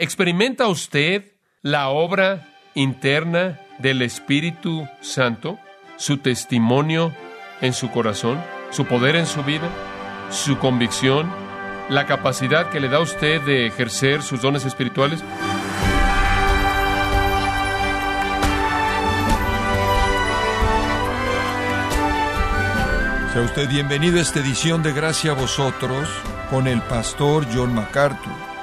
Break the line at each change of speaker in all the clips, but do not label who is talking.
¿Experimenta usted la obra interna del Espíritu Santo? ¿Su testimonio en su corazón? ¿Su poder en su vida? ¿Su convicción? ¿La capacidad que le da a usted de ejercer sus dones espirituales?
Sea usted bienvenido a esta edición de Gracia a vosotros con el pastor John MacArthur.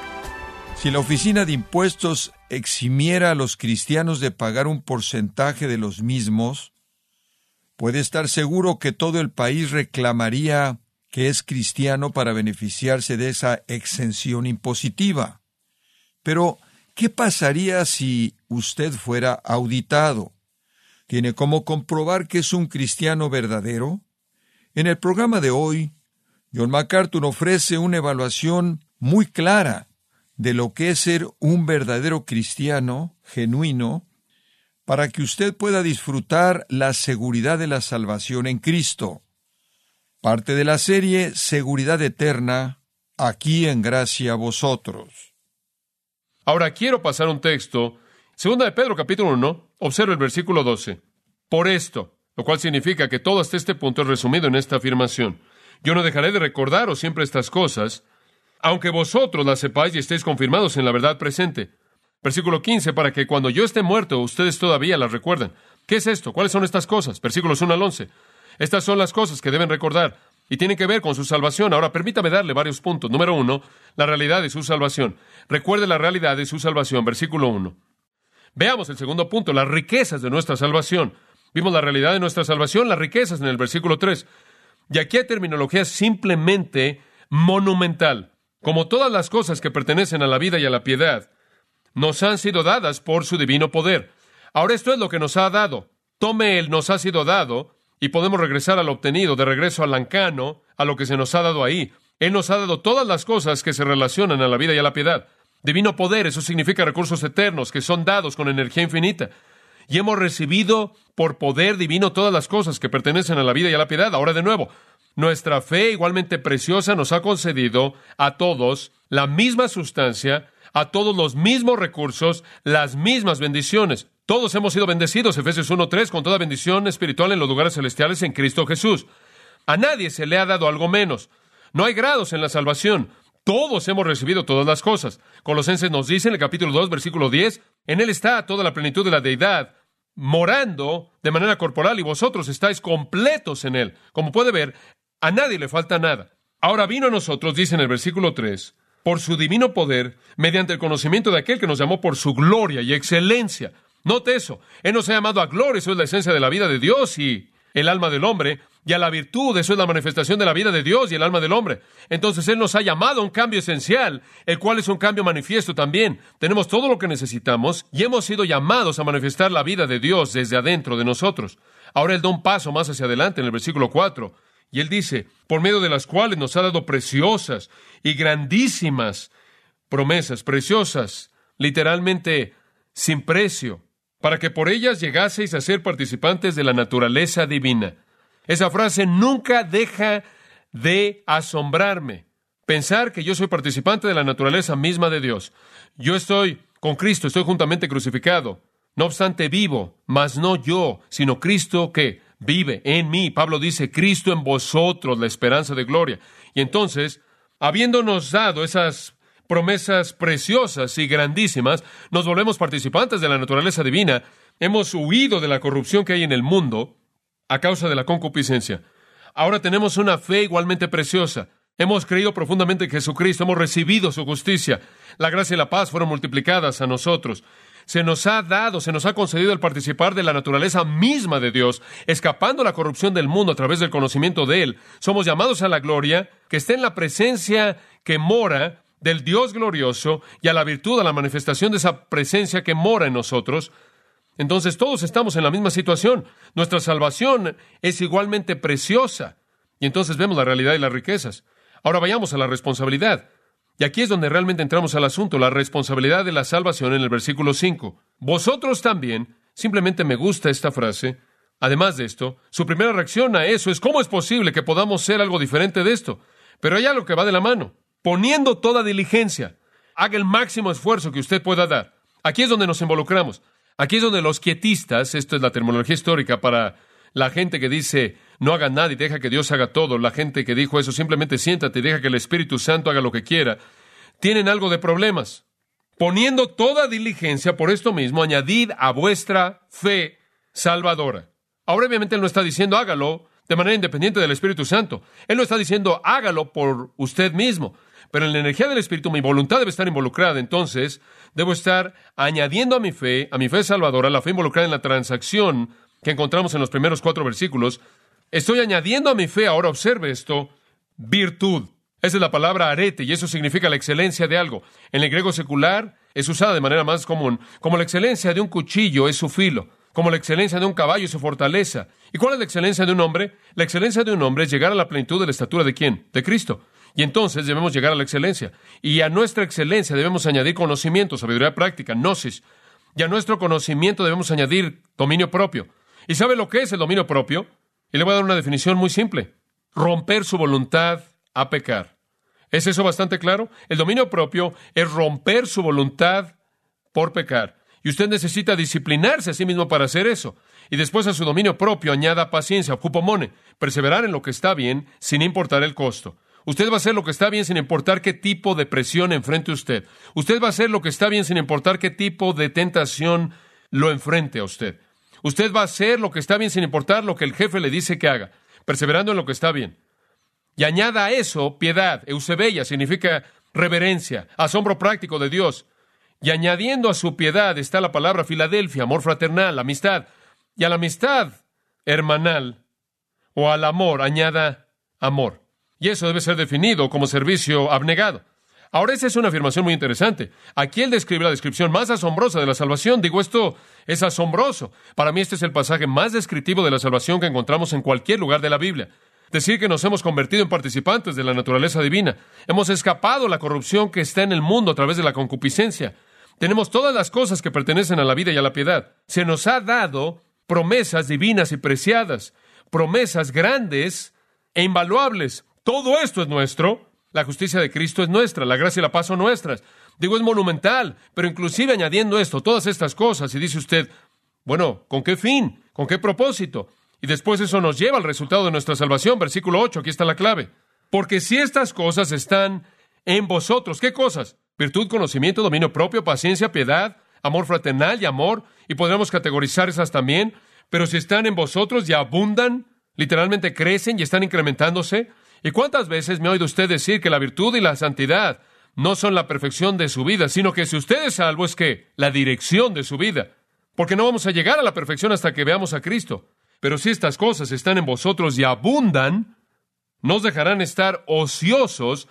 Si la Oficina de Impuestos eximiera a los cristianos de pagar un porcentaje de los mismos, puede estar seguro que todo el país reclamaría que es cristiano para beneficiarse de esa exención impositiva. Pero, ¿qué pasaría si usted fuera auditado? ¿Tiene cómo comprobar que es un cristiano verdadero? En el programa de hoy, John MacArthur ofrece una evaluación muy clara de lo que es ser un verdadero cristiano genuino para que usted pueda disfrutar la seguridad de la salvación en Cristo. Parte de la serie Seguridad Eterna, aquí en gracia a vosotros.
Ahora quiero pasar un texto, segunda de Pedro capítulo 1, observa el versículo 12. Por esto, lo cual significa que todo hasta este punto es resumido en esta afirmación. Yo no dejaré de recordaros siempre estas cosas, aunque vosotros las sepáis y estéis confirmados en la verdad presente. Versículo 15, para que cuando yo esté muerto, ustedes todavía las recuerden. ¿Qué es esto? ¿Cuáles son estas cosas? Versículos 1 al 11. Estas son las cosas que deben recordar y tienen que ver con su salvación. Ahora, permítame darle varios puntos. Número uno, la realidad de su salvación. Recuerde la realidad de su salvación. Versículo 1. Veamos el segundo punto, las riquezas de nuestra salvación. Vimos la realidad de nuestra salvación, las riquezas en el versículo 3. Y aquí hay terminología simplemente monumental. Como todas las cosas que pertenecen a la vida y a la piedad, nos han sido dadas por su divino poder. Ahora esto es lo que nos ha dado. Tome el nos ha sido dado y podemos regresar a lo obtenido, de regreso al lancano, a lo que se nos ha dado ahí. Él nos ha dado todas las cosas que se relacionan a la vida y a la piedad. Divino poder, eso significa recursos eternos que son dados con energía infinita y hemos recibido por poder divino todas las cosas que pertenecen a la vida y a la piedad. Ahora de nuevo, nuestra fe igualmente preciosa nos ha concedido a todos la misma sustancia, a todos los mismos recursos, las mismas bendiciones. Todos hemos sido bendecidos, Efesios 1.3, con toda bendición espiritual en los lugares celestiales en Cristo Jesús. A nadie se le ha dado algo menos. No hay grados en la salvación. Todos hemos recibido todas las cosas. Colosenses nos dice en el capítulo 2, versículo 10, en Él está toda la plenitud de la deidad, morando de manera corporal y vosotros estáis completos en Él. Como puede ver, a nadie le falta nada. Ahora vino a nosotros, dice en el versículo 3, por su divino poder, mediante el conocimiento de aquel que nos llamó por su gloria y excelencia. Note eso, Él nos ha llamado a gloria, eso es la esencia de la vida de Dios y el alma del hombre, y a la virtud, eso es la manifestación de la vida de Dios y el alma del hombre. Entonces Él nos ha llamado a un cambio esencial, el cual es un cambio manifiesto también. Tenemos todo lo que necesitamos y hemos sido llamados a manifestar la vida de Dios desde adentro de nosotros. Ahora Él da un paso más hacia adelante en el versículo 4, y Él dice, por medio de las cuales nos ha dado preciosas y grandísimas promesas, preciosas, literalmente sin precio, para que por ellas llegaseis a ser participantes de la naturaleza divina esa frase nunca deja de asombrarme. Pensar que yo soy participante de la naturaleza misma de Dios. Yo estoy con Cristo, estoy juntamente crucificado. No obstante, vivo, mas no yo, sino Cristo que vive en mí. Pablo dice, Cristo en vosotros, la esperanza de gloria. Y entonces, habiéndonos dado esas promesas preciosas y grandísimas, nos volvemos participantes de la naturaleza divina. Hemos huido de la corrupción que hay en el mundo a causa de la concupiscencia. Ahora tenemos una fe igualmente preciosa. Hemos creído profundamente en Jesucristo, hemos recibido su justicia. La gracia y la paz fueron multiplicadas a nosotros. Se nos ha dado, se nos ha concedido el participar de la naturaleza misma de Dios, escapando la corrupción del mundo a través del conocimiento de Él. Somos llamados a la gloria, que está en la presencia que mora del Dios glorioso y a la virtud, a la manifestación de esa presencia que mora en nosotros. Entonces todos estamos en la misma situación. Nuestra salvación es igualmente preciosa. Y entonces vemos la realidad y las riquezas. Ahora vayamos a la responsabilidad. Y aquí es donde realmente entramos al asunto, la responsabilidad de la salvación en el versículo 5. Vosotros también, simplemente me gusta esta frase. Además de esto, su primera reacción a eso es cómo es posible que podamos ser algo diferente de esto. Pero hay algo que va de la mano. Poniendo toda diligencia. haga el máximo esfuerzo que usted pueda dar. Aquí es donde nos involucramos. Aquí es donde los quietistas, esto es la terminología histórica para la gente que dice no haga nada y deja que Dios haga todo, la gente que dijo eso, simplemente siéntate y deja que el Espíritu Santo haga lo que quiera, tienen algo de problemas. Poniendo toda diligencia por esto mismo, añadid a vuestra fe salvadora. Ahora obviamente él no está diciendo hágalo de manera independiente del Espíritu Santo. Él no está diciendo hágalo por usted mismo. Pero en la energía del Espíritu mi voluntad debe estar involucrada. Entonces, debo estar añadiendo a mi fe, a mi fe salvadora, la fe involucrada en la transacción que encontramos en los primeros cuatro versículos. Estoy añadiendo a mi fe, ahora observe esto, virtud. Esa es la palabra arete y eso significa la excelencia de algo. En el griego secular es usada de manera más común como la excelencia de un cuchillo es su filo, como la excelencia de un caballo es su fortaleza. ¿Y cuál es la excelencia de un hombre? La excelencia de un hombre es llegar a la plenitud de la estatura de quién? De Cristo. Y entonces debemos llegar a la excelencia. Y a nuestra excelencia debemos añadir conocimiento, sabiduría práctica, gnosis. Y a nuestro conocimiento debemos añadir dominio propio. ¿Y sabe lo que es el dominio propio? Y le voy a dar una definición muy simple. Romper su voluntad a pecar. ¿Es eso bastante claro? El dominio propio es romper su voluntad por pecar. Y usted necesita disciplinarse a sí mismo para hacer eso. Y después a su dominio propio añada paciencia, ocupomone, perseverar en lo que está bien sin importar el costo. Usted va a hacer lo que está bien sin importar qué tipo de presión enfrente usted. Usted va a hacer lo que está bien sin importar qué tipo de tentación lo enfrente a usted. Usted va a hacer lo que está bien sin importar lo que el jefe le dice que haga, perseverando en lo que está bien. Y añada a eso piedad. Eusebella significa reverencia, asombro práctico de Dios. Y añadiendo a su piedad está la palabra Filadelfia, amor fraternal, amistad. Y a la amistad hermanal o al amor añada amor. Y eso debe ser definido como servicio abnegado. Ahora, esa es una afirmación muy interesante. Aquí él describe la descripción más asombrosa de la salvación. Digo, esto es asombroso. Para mí este es el pasaje más descriptivo de la salvación que encontramos en cualquier lugar de la Biblia. Decir que nos hemos convertido en participantes de la naturaleza divina. Hemos escapado la corrupción que está en el mundo a través de la concupiscencia. Tenemos todas las cosas que pertenecen a la vida y a la piedad. Se nos ha dado promesas divinas y preciadas, promesas grandes e invaluables. Todo esto es nuestro. La justicia de Cristo es nuestra, la gracia y la paz son nuestras. Digo, es monumental, pero inclusive añadiendo esto, todas estas cosas, y dice usted, bueno, ¿con qué fin? ¿Con qué propósito? Y después eso nos lleva al resultado de nuestra salvación. Versículo 8, aquí está la clave. Porque si estas cosas están en vosotros, ¿qué cosas? Virtud, conocimiento, dominio propio, paciencia, piedad, amor fraternal y amor, y podremos categorizar esas también, pero si están en vosotros y abundan, literalmente crecen y están incrementándose. ¿Y cuántas veces me ha oído usted decir que la virtud y la santidad no son la perfección de su vida, sino que si usted es salvo es que la dirección de su vida? Porque no vamos a llegar a la perfección hasta que veamos a Cristo. Pero si estas cosas están en vosotros y abundan, no os dejarán estar ociosos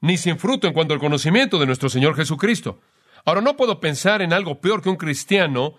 ni sin fruto en cuanto al conocimiento de nuestro Señor Jesucristo. Ahora no puedo pensar en algo peor que un cristiano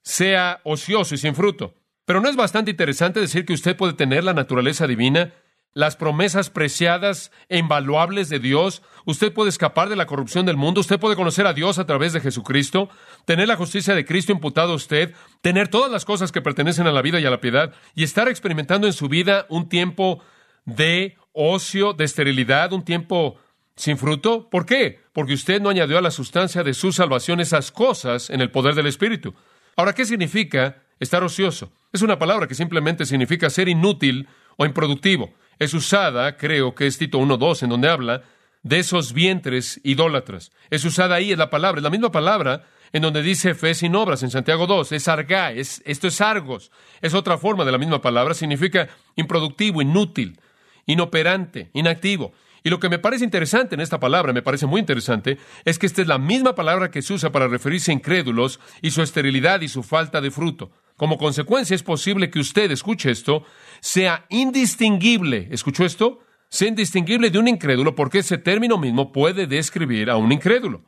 sea ocioso y sin fruto. Pero no es bastante interesante decir que usted puede tener la naturaleza divina las promesas preciadas e invaluables de Dios. Usted puede escapar de la corrupción del mundo. Usted puede conocer a Dios a través de Jesucristo, tener la justicia de Cristo imputada a usted, tener todas las cosas que pertenecen a la vida y a la piedad y estar experimentando en su vida un tiempo de ocio, de esterilidad, un tiempo sin fruto. ¿Por qué? Porque usted no añadió a la sustancia de su salvación esas cosas en el poder del Espíritu. Ahora, ¿qué significa estar ocioso? Es una palabra que simplemente significa ser inútil o improductivo es usada, creo que es Tito 1.2, en donde habla de esos vientres idólatras. Es usada ahí, es la palabra, es la misma palabra en donde dice fe sin obras en Santiago 2, es argá, es, esto es argos, es otra forma de la misma palabra, significa improductivo, inútil, inoperante, inactivo. Y lo que me parece interesante en esta palabra, me parece muy interesante, es que esta es la misma palabra que se usa para referirse a incrédulos y su esterilidad y su falta de fruto. Como consecuencia es posible que usted, escuche esto, sea indistinguible. ¿Escuchó esto? Sea indistinguible de un incrédulo porque ese término mismo puede describir a un incrédulo.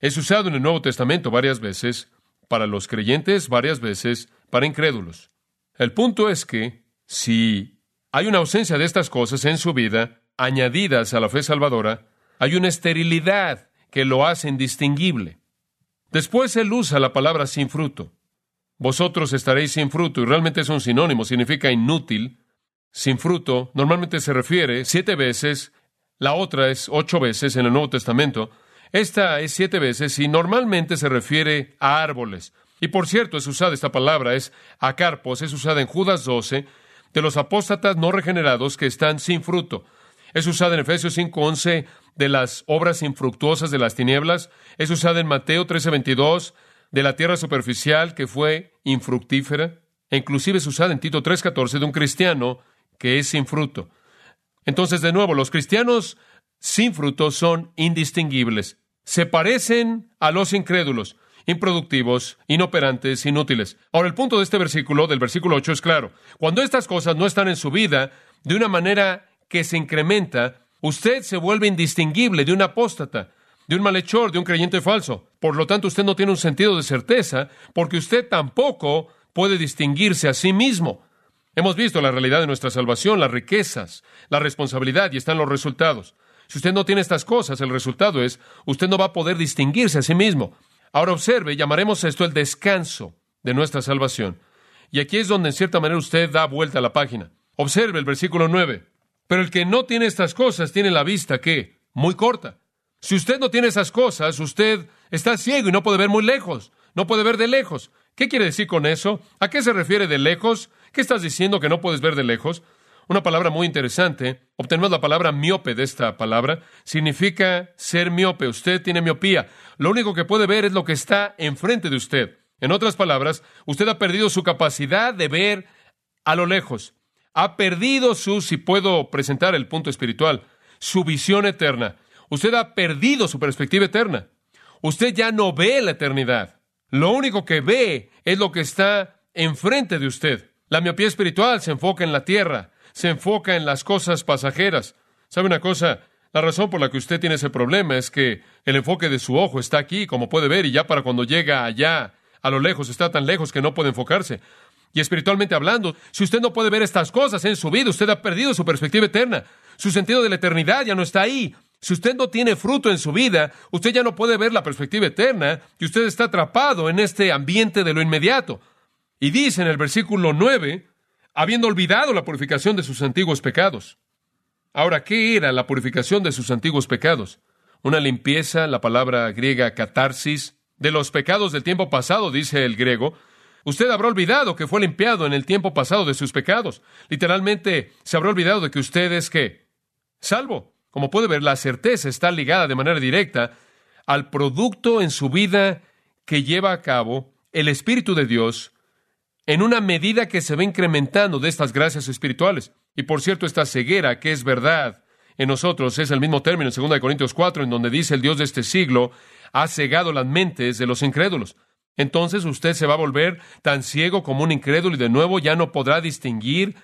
Es usado en el Nuevo Testamento varias veces para los creyentes, varias veces para incrédulos. El punto es que si hay una ausencia de estas cosas en su vida, añadidas a la fe salvadora, hay una esterilidad que lo hace indistinguible. Después él usa la palabra sin fruto. Vosotros estaréis sin fruto, y realmente es un sinónimo, significa inútil. Sin fruto, normalmente se refiere siete veces, la otra es ocho veces en el Nuevo Testamento, Esta es siete veces y normalmente se refiere a árboles. Y por cierto, es usada esta palabra, es acarpos, es usada en Judas 12, de los apóstatas no regenerados que están sin fruto. Es usada en Efesios 5:11 de las obras infructuosas de las tinieblas. Es usada en Mateo 13:22 de la tierra superficial que fue infructífera. E inclusive es usada en Tito 3:14 de un cristiano que es sin fruto. Entonces, de nuevo, los cristianos sin fruto son indistinguibles. Se parecen a los incrédulos, improductivos, inoperantes, inútiles. Ahora, el punto de este versículo, del versículo 8, es claro. Cuando estas cosas no están en su vida de una manera que se incrementa, usted se vuelve indistinguible de un apóstata, de un malhechor, de un creyente falso. Por lo tanto, usted no tiene un sentido de certeza, porque usted tampoco puede distinguirse a sí mismo. Hemos visto la realidad de nuestra salvación, las riquezas, la responsabilidad y están los resultados. Si usted no tiene estas cosas, el resultado es, usted no va a poder distinguirse a sí mismo. Ahora observe, llamaremos esto el descanso de nuestra salvación. Y aquí es donde en cierta manera usted da vuelta a la página. Observe el versículo 9. Pero el que no tiene estas cosas tiene la vista que muy corta. Si usted no tiene esas cosas, usted está ciego y no puede ver muy lejos, no puede ver de lejos. ¿Qué quiere decir con eso? ¿A qué se refiere de lejos? ¿Qué estás diciendo que no puedes ver de lejos? Una palabra muy interesante. Obtenemos la palabra miope de esta palabra. Significa ser miope. Usted tiene miopía. Lo único que puede ver es lo que está enfrente de usted. En otras palabras, usted ha perdido su capacidad de ver a lo lejos. Ha perdido su, si puedo presentar el punto espiritual, su visión eterna. Usted ha perdido su perspectiva eterna. Usted ya no ve la eternidad. Lo único que ve es lo que está enfrente de usted. La miopía espiritual se enfoca en la tierra, se enfoca en las cosas pasajeras. ¿Sabe una cosa? La razón por la que usted tiene ese problema es que el enfoque de su ojo está aquí, como puede ver, y ya para cuando llega allá, a lo lejos, está tan lejos que no puede enfocarse. Y espiritualmente hablando, si usted no puede ver estas cosas en su vida, usted ha perdido su perspectiva eterna. Su sentido de la eternidad ya no está ahí. Si usted no tiene fruto en su vida, usted ya no puede ver la perspectiva eterna y usted está atrapado en este ambiente de lo inmediato. Y dice en el versículo 9, habiendo olvidado la purificación de sus antiguos pecados. Ahora, ¿qué era la purificación de sus antiguos pecados? Una limpieza, la palabra griega catarsis, de los pecados del tiempo pasado, dice el griego. Usted habrá olvidado que fue limpiado en el tiempo pasado de sus pecados. Literalmente, se habrá olvidado de que usted es que salvo. Como puede ver, la certeza está ligada de manera directa al producto en su vida que lleva a cabo el Espíritu de Dios en una medida que se va incrementando de estas gracias espirituales. Y por cierto, esta ceguera, que es verdad en nosotros, es el mismo término en 2 Corintios 4, en donde dice el Dios de este siglo ha cegado las mentes de los incrédulos. Entonces usted se va a volver tan ciego como un incrédulo y de nuevo ya no podrá distinguir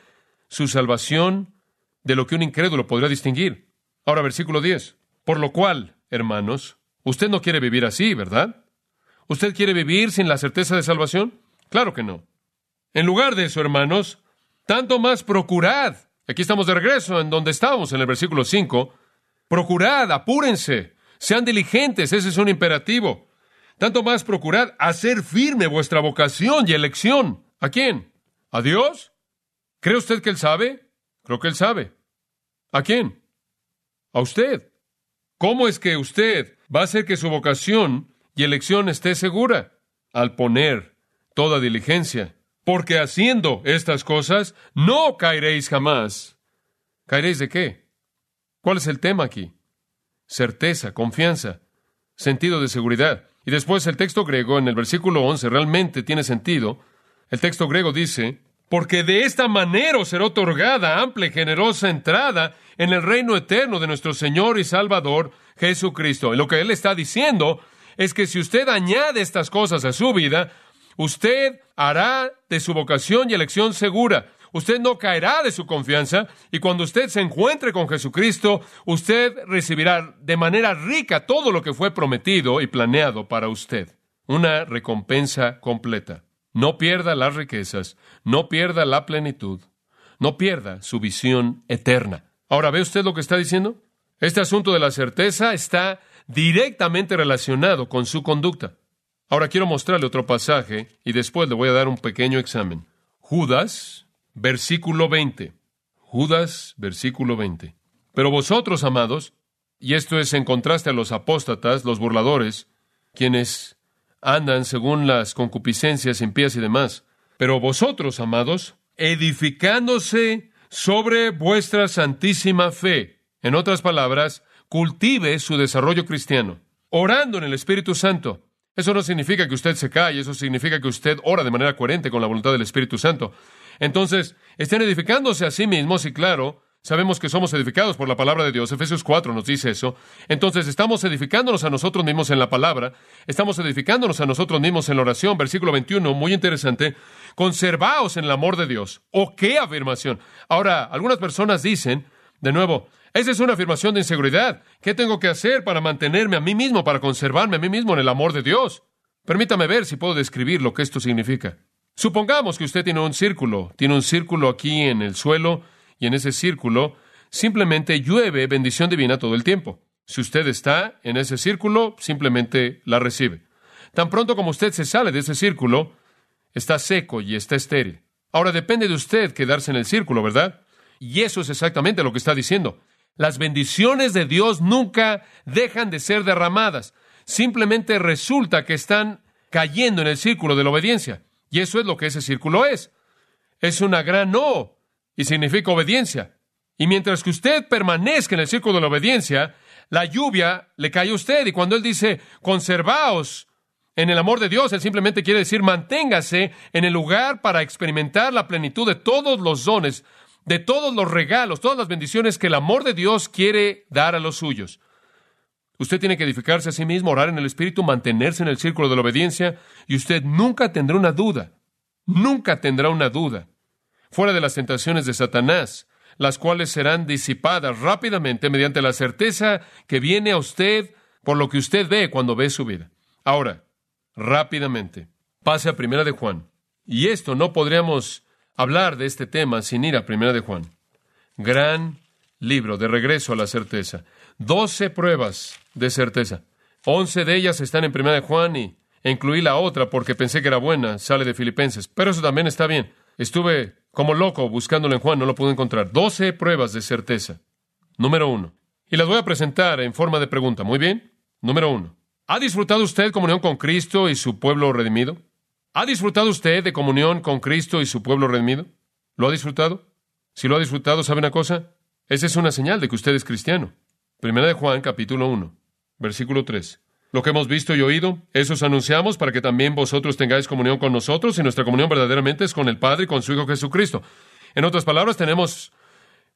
su salvación de lo que un incrédulo podrá distinguir. Ahora, versículo 10. Por lo cual, hermanos, usted no quiere vivir así, ¿verdad? ¿Usted quiere vivir sin la certeza de salvación? Claro que no. En lugar de eso, hermanos, tanto más procurad. Aquí estamos de regreso en donde estábamos en el versículo 5. Procurad, apúrense, sean diligentes, ese es un imperativo. Tanto más procurad hacer firme vuestra vocación y elección. ¿A quién? ¿A Dios? ¿Cree usted que Él sabe? Creo que Él sabe. ¿A quién? A usted. ¿Cómo es que usted va a hacer que su vocación y elección esté segura? Al poner toda diligencia porque haciendo estas cosas no caeréis jamás. ¿Caeréis de qué? ¿Cuál es el tema aquí? Certeza, confianza, sentido de seguridad. Y después el texto griego en el versículo 11 realmente tiene sentido. El texto griego dice, porque de esta manera os será otorgada amplia y generosa entrada en el reino eterno de nuestro Señor y Salvador Jesucristo. Y lo que él está diciendo es que si usted añade estas cosas a su vida, Usted hará de su vocación y elección segura. Usted no caerá de su confianza y cuando usted se encuentre con Jesucristo, usted recibirá de manera rica todo lo que fue prometido y planeado para usted. Una recompensa completa. No pierda las riquezas, no pierda la plenitud, no pierda su visión eterna. Ahora, ¿ve usted lo que está diciendo? Este asunto de la certeza está directamente relacionado con su conducta. Ahora quiero mostrarle otro pasaje y después le voy a dar un pequeño examen. Judas, versículo 20. Judas, versículo 20. Pero vosotros, amados, Y esto es en contraste a los apóstatas, los burladores, quienes andan según las concupiscencias impías y demás. Pero vosotros, amados, edificándose sobre vuestra santísima fe, en otras palabras, cultive su desarrollo cristiano, orando en el Espíritu Santo. Eso no significa que usted se calle, eso significa que usted ora de manera coherente con la voluntad del Espíritu Santo. Entonces, estén edificándose a sí mismos y claro, Sabemos que somos edificados por la palabra de Dios. Efesios 4 nos dice eso. Entonces estamos edificándonos a nosotros mismos en la palabra. Estamos edificándonos a nosotros mismos en la oración. Versículo 21, muy interesante. Conservaos en el amor de Dios. ¿O qué afirmación? Ahora, algunas personas dicen, de nuevo, esa es una afirmación de inseguridad. ¿Qué tengo que hacer para mantenerme a mí mismo, para conservarme a mí mismo en el amor de Dios? Permítame ver si puedo describir lo que esto significa. Supongamos que usted tiene un círculo, tiene un círculo aquí en el suelo, y en ese círculo simplemente llueve bendición divina todo el tiempo. Si usted está en ese círculo, simplemente la recibe. Tan pronto como usted se sale de ese círculo, está seco y está estéril. Ahora depende de usted quedarse en el círculo, ¿verdad? Y eso es exactamente lo que está diciendo. Las bendiciones de Dios nunca dejan de ser derramadas. Simplemente resulta que están cayendo en el círculo de la obediencia. Y eso es lo que ese círculo es. Es una gran no y significa obediencia. Y mientras que usted permanezca en el círculo de la obediencia, la lluvia le cae a usted. Y cuando Él dice, conservaos en el amor de Dios, Él simplemente quiere decir, manténgase en el lugar para experimentar la plenitud de todos los dones, de todos los regalos, todas las bendiciones que el amor de Dios quiere dar a los suyos. Usted tiene que edificarse a sí mismo, orar en el Espíritu, mantenerse en el círculo de la obediencia, y usted nunca tendrá una duda, nunca tendrá una duda fuera de las tentaciones de Satanás, las cuales serán disipadas rápidamente mediante la certeza que viene a usted por lo que usted ve cuando ve su vida. Ahora, rápidamente, pase a Primera de Juan. Y esto no podríamos hablar de este tema sin ir a Primera de Juan. Gran libro de regreso a la certeza. Doce pruebas de certeza. Once de ellas están en Primera de Juan y incluí la otra porque pensé que era buena, sale de Filipenses. Pero eso también está bien. Estuve como loco buscándolo en Juan, no lo pude encontrar. Doce pruebas de certeza. Número uno. Y las voy a presentar en forma de pregunta. Muy bien. Número uno. ¿Ha disfrutado usted comunión con Cristo y su pueblo redimido? ¿Ha disfrutado usted de comunión con Cristo y su pueblo redimido? ¿Lo ha disfrutado? Si lo ha disfrutado, ¿sabe una cosa? Esa es una señal de que usted es cristiano. Primera de Juan, capítulo 1, versículo 3. Lo que hemos visto y oído, eso os anunciamos para que también vosotros tengáis comunión con nosotros y nuestra comunión verdaderamente es con el Padre y con su Hijo Jesucristo. En otras palabras, tenemos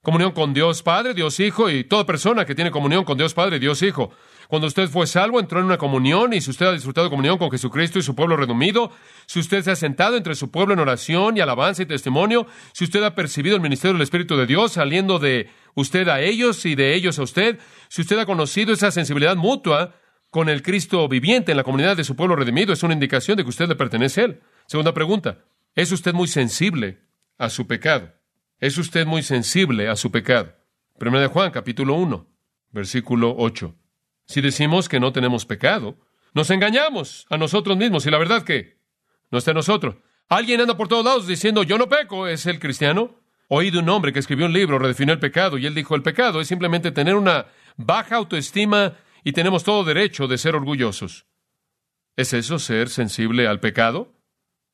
comunión con Dios Padre, Dios Hijo y toda persona que tiene comunión con Dios Padre, Dios Hijo. Cuando usted fue salvo, entró en una comunión y si usted ha disfrutado de comunión con Jesucristo y su pueblo redumido, si usted se ha sentado entre su pueblo en oración y alabanza y testimonio, si usted ha percibido el ministerio del Espíritu de Dios saliendo de usted a ellos y de ellos a usted, si usted ha conocido esa sensibilidad mutua, con el Cristo viviente en la comunidad de su pueblo redimido es una indicación de que usted le pertenece a Él. Segunda pregunta, ¿es usted muy sensible a su pecado? ¿Es usted muy sensible a su pecado? Primera de Juan, capítulo 1, versículo 8. Si decimos que no tenemos pecado, nos engañamos a nosotros mismos y la verdad que no está en nosotros. Alguien anda por todos lados diciendo yo no peco, ¿es el cristiano? Oí de un hombre que escribió un libro, redefinió el pecado, y él dijo el pecado es simplemente tener una baja autoestima y tenemos todo derecho de ser orgullosos. ¿Es eso ser sensible al pecado?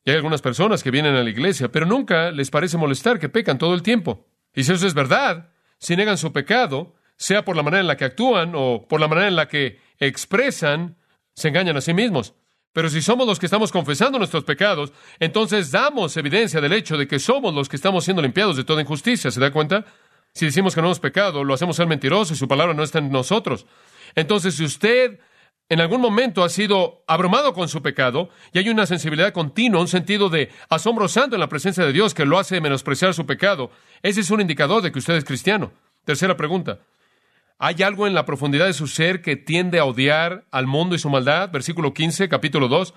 Y hay algunas personas que vienen a la iglesia, pero nunca les parece molestar que pecan todo el tiempo. Y si eso es verdad, si negan su pecado, sea por la manera en la que actúan o por la manera en la que expresan, se engañan a sí mismos. Pero si somos los que estamos confesando nuestros pecados, entonces damos evidencia del hecho de que somos los que estamos siendo limpiados de toda injusticia. ¿Se da cuenta? Si decimos que no hemos pecado, lo hacemos ser mentiroso y su palabra no está en nosotros. Entonces, si usted en algún momento ha sido abrumado con su pecado y hay una sensibilidad continua, un sentido de asombro santo en la presencia de Dios que lo hace menospreciar su pecado, ese es un indicador de que usted es cristiano. Tercera pregunta. ¿Hay algo en la profundidad de su ser que tiende a odiar al mundo y su maldad? Versículo 15, capítulo 2.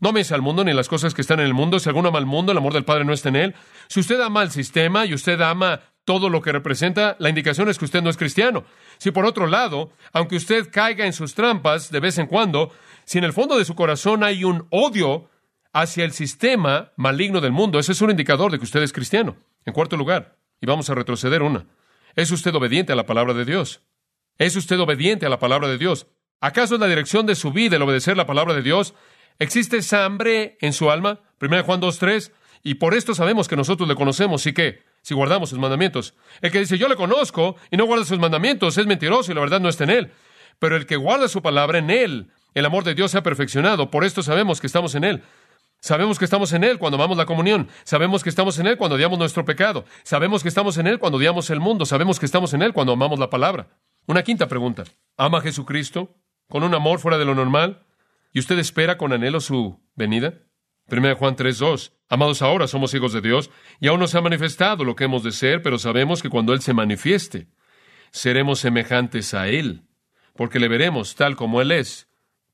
No ames al mundo ni las cosas que están en el mundo. Si alguno ama al mundo, el amor del Padre no está en él. Si usted ama al sistema y usted ama todo lo que representa, la indicación es que usted no es cristiano. Si por otro lado, aunque usted caiga en sus trampas de vez en cuando, si en el fondo de su corazón hay un odio hacia el sistema maligno del mundo, ese es un indicador de que usted es cristiano. En cuarto lugar, y vamos a retroceder una, ¿es usted obediente a la palabra de Dios? ¿Es usted obediente a la palabra de Dios? ¿Acaso es la dirección de su vida el obedecer la palabra de Dios? ¿Existe esa hambre en su alma? 1 Juan 2.3. Y por esto sabemos que nosotros le conocemos y que, si guardamos sus mandamientos. El que dice yo le conozco y no guarda sus mandamientos es mentiroso y la verdad no está en él. Pero el que guarda su palabra en él, el amor de Dios se ha perfeccionado. Por esto sabemos que estamos en él. Sabemos que estamos en Él cuando amamos la comunión. Sabemos que estamos en Él cuando odiamos nuestro pecado. Sabemos que estamos en Él cuando odiamos el mundo. Sabemos que estamos en Él cuando amamos la palabra. Una quinta pregunta. ¿Ama a Jesucristo con un amor fuera de lo normal? ¿Y usted espera con anhelo su venida? 1 Juan 3.2. Amados, ahora somos hijos de Dios y aún no se ha manifestado lo que hemos de ser, pero sabemos que cuando Él se manifieste, seremos semejantes a Él, porque le veremos tal como Él es.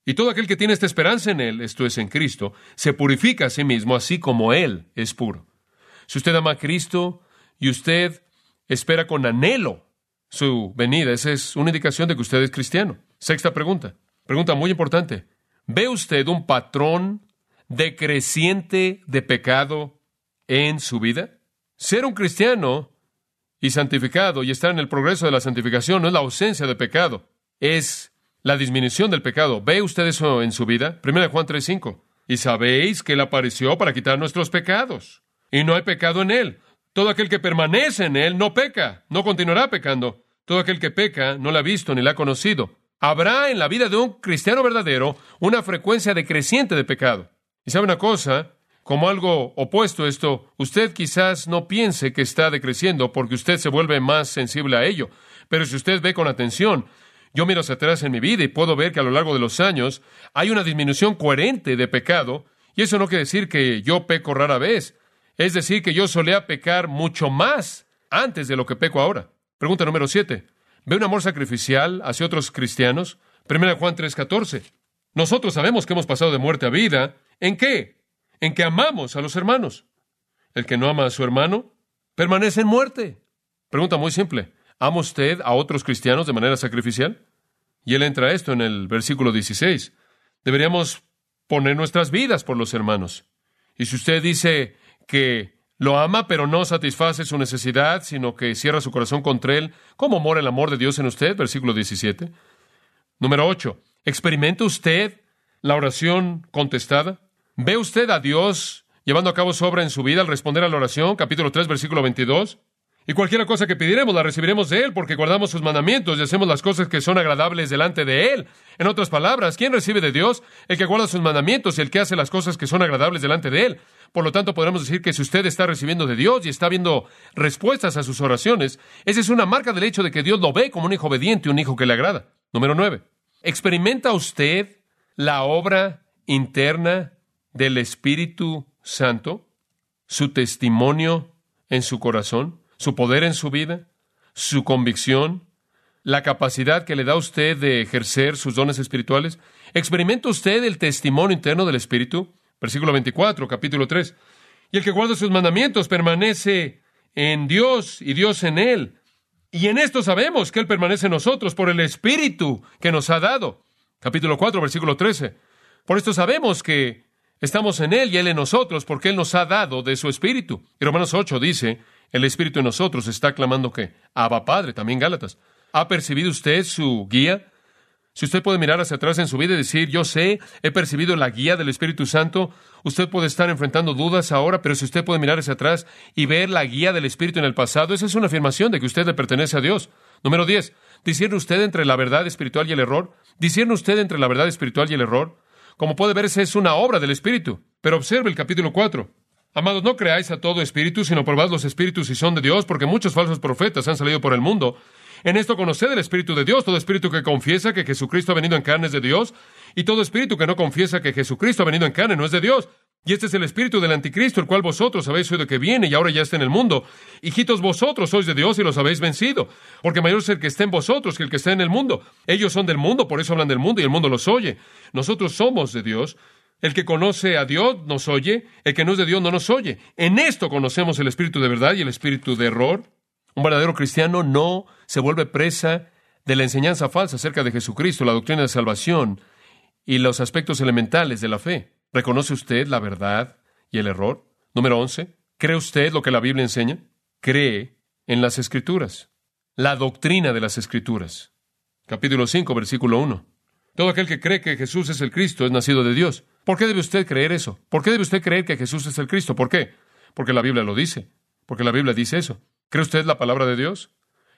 Y todo aquel que tiene esta esperanza en Él, esto es en Cristo, se purifica a sí mismo, así como Él es puro. Si usted ama a Cristo y usted espera con anhelo su venida, esa es una indicación de que usted es cristiano. Sexta pregunta, pregunta muy importante. ¿Ve usted un patrón decreciente de pecado en su vida? Ser un cristiano y santificado y estar en el progreso de la santificación no es la ausencia de pecado, es la disminución del pecado. ¿Ve usted eso en su vida? Primera Juan 3:5. Y sabéis que Él apareció para quitar nuestros pecados. Y no hay pecado en Él. Todo aquel que permanece en Él no peca, no continuará pecando. Todo aquel que peca no la ha visto ni la ha conocido. Habrá en la vida de un cristiano verdadero una frecuencia decreciente de pecado. Y sabe una cosa, como algo opuesto a esto, usted quizás no piense que está decreciendo porque usted se vuelve más sensible a ello. Pero si usted ve con atención, yo miro hacia atrás en mi vida y puedo ver que a lo largo de los años hay una disminución coherente de pecado, y eso no quiere decir que yo peco rara vez, es decir, que yo solía pecar mucho más antes de lo que peco ahora. Pregunta número 7. ¿Ve un amor sacrificial hacia otros cristianos? 1 Juan 3:14. Nosotros sabemos que hemos pasado de muerte a vida. ¿En qué? En que amamos a los hermanos. El que no ama a su hermano permanece en muerte. Pregunta muy simple. ¿Ama usted a otros cristianos de manera sacrificial? Y él entra a esto en el versículo 16. Deberíamos poner nuestras vidas por los hermanos. Y si usted dice que lo ama, pero no satisface su necesidad, sino que cierra su corazón contra él, ¿cómo mora el amor de Dios en usted? Versículo 17. Número 8. ¿Experimenta usted la oración contestada? ¿Ve usted a Dios llevando a cabo su obra en su vida al responder a la oración? Capítulo 3, versículo 22. Y cualquier cosa que pidiremos la recibiremos de Él porque guardamos sus mandamientos y hacemos las cosas que son agradables delante de Él. En otras palabras, ¿quién recibe de Dios? El que guarda sus mandamientos y el que hace las cosas que son agradables delante de Él. Por lo tanto, podremos decir que si usted está recibiendo de Dios y está viendo respuestas a sus oraciones, esa es una marca del hecho de que Dios lo ve como un hijo obediente, un hijo que le agrada. Número nueve. ¿Experimenta usted la obra interna del Espíritu Santo? ¿Su testimonio en su corazón? su poder en su vida, su convicción, la capacidad que le da a usted de ejercer sus dones espirituales? ¿Experimenta usted el testimonio interno del Espíritu? Versículo 24, capítulo 3. Y el que guarda sus mandamientos permanece en Dios y Dios en él. Y en esto sabemos que Él permanece en nosotros por el Espíritu que nos ha dado. Capítulo 4, versículo 13. Por esto sabemos que estamos en Él y Él en nosotros porque Él nos ha dado de su Espíritu. Y Romanos 8 dice, el Espíritu en nosotros está clamando que, Abba Padre, también Gálatas. ¿Ha percibido usted su guía? Si usted puede mirar hacia atrás en su vida y decir, yo sé, he percibido la guía del Espíritu Santo, usted puede estar enfrentando dudas ahora, pero si usted puede mirar hacia atrás y ver la guía del Espíritu en el pasado, esa es una afirmación de que usted le pertenece a Dios. Número 10. ¿Discierne usted entre la verdad espiritual y el error? ¿Discierne usted entre la verdad espiritual y el error? Como puede ver, esa es una obra del Espíritu. Pero observe el capítulo 4. Amados, no creáis a todo espíritu, sino probad los espíritus si son de Dios, porque muchos falsos profetas han salido por el mundo. En esto conoced el Espíritu de Dios, todo espíritu que confiesa que Jesucristo ha venido en carne es de Dios, y todo espíritu que no confiesa que Jesucristo ha venido en carne no es de Dios. Y este es el espíritu del anticristo, el cual vosotros habéis oído que viene y ahora ya está en el mundo. Hijitos, vosotros sois de Dios y los habéis vencido, porque mayor es el que está en vosotros que el que está en el mundo. Ellos son del mundo, por eso hablan del mundo y el mundo los oye. Nosotros somos de Dios. El que conoce a Dios nos oye, el que no es de Dios no nos oye. En esto conocemos el espíritu de verdad y el espíritu de error. Un verdadero cristiano no se vuelve presa de la enseñanza falsa acerca de Jesucristo, la doctrina de salvación y los aspectos elementales de la fe. ¿Reconoce usted la verdad y el error? Número 11. ¿Cree usted lo que la Biblia enseña? Cree en las Escrituras, la doctrina de las Escrituras. capítulo 5, versículo 1. Todo aquel que cree que Jesús es el Cristo es nacido de Dios. ¿Por qué debe usted creer eso? ¿Por qué debe usted creer que Jesús es el Cristo? ¿Por qué? Porque la Biblia lo dice. Porque la Biblia dice eso. ¿Cree usted la palabra de Dios?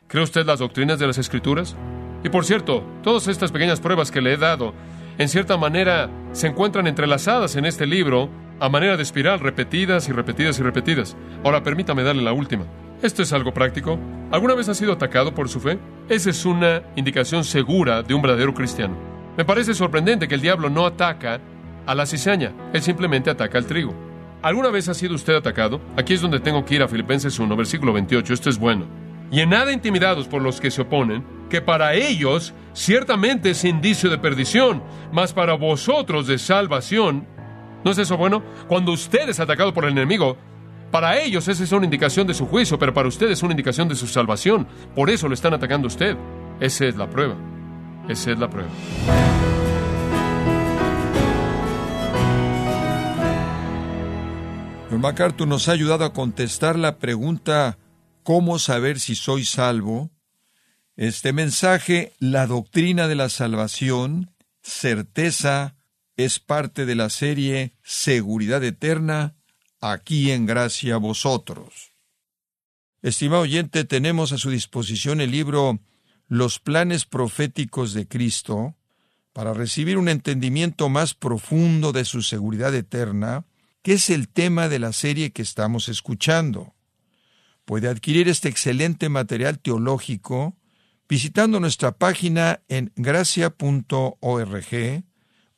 ¿Cree usted las doctrinas de las Escrituras? Y por cierto, todas estas pequeñas pruebas que le he dado, en cierta manera, se encuentran entrelazadas en este libro a manera de espiral, repetidas y repetidas y repetidas. Ahora permítame darle la última. Esto es algo práctico. ¿Alguna vez ha sido atacado por su fe? Esa es una indicación segura de un verdadero cristiano. Me parece sorprendente que el diablo no ataca a la cizaña, él simplemente ataca al trigo. ¿Alguna vez ha sido usted atacado? Aquí es donde tengo que ir a Filipenses 1, versículo 28, esto es bueno. Y en nada intimidados por los que se oponen, que para ellos ciertamente es indicio de perdición, mas para vosotros de salvación. ¿No es eso bueno? Cuando usted es atacado por el enemigo, para ellos esa es una indicación de su juicio, pero para usted es una indicación de su salvación. Por eso lo están atacando a usted. Esa es la prueba. Esa es la prueba.
MacArthur nos ha ayudado a contestar la pregunta ¿Cómo saber si soy salvo? Este mensaje, la doctrina de la salvación, certeza, es parte de la serie Seguridad Eterna, aquí en gracia a vosotros. Estimado oyente, tenemos a su disposición el libro Los planes proféticos de Cristo para recibir un entendimiento más profundo de su seguridad eterna, que es el tema de la serie que estamos escuchando. Puede adquirir este excelente material teológico visitando nuestra página en gracia.org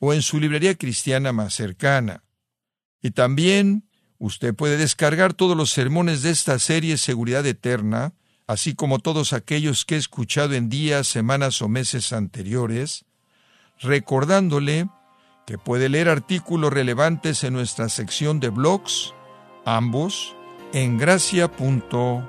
o en su librería cristiana más cercana. Y también Usted puede descargar todos los sermones de esta serie Seguridad Eterna, así como todos aquellos que he escuchado en días, semanas o meses anteriores, recordándole que puede leer artículos relevantes en nuestra sección de blogs, ambos en gracia.org.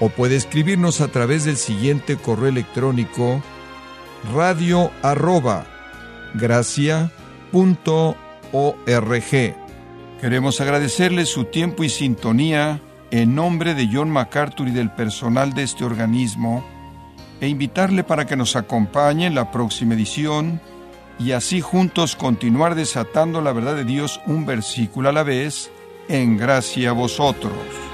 O puede escribirnos a través del siguiente correo electrónico radio arroba Queremos agradecerle su tiempo y sintonía en nombre de John MacArthur y del personal de este organismo e invitarle para que nos acompañe en la próxima edición y así juntos continuar desatando la verdad de Dios un versículo a la vez en gracia a vosotros.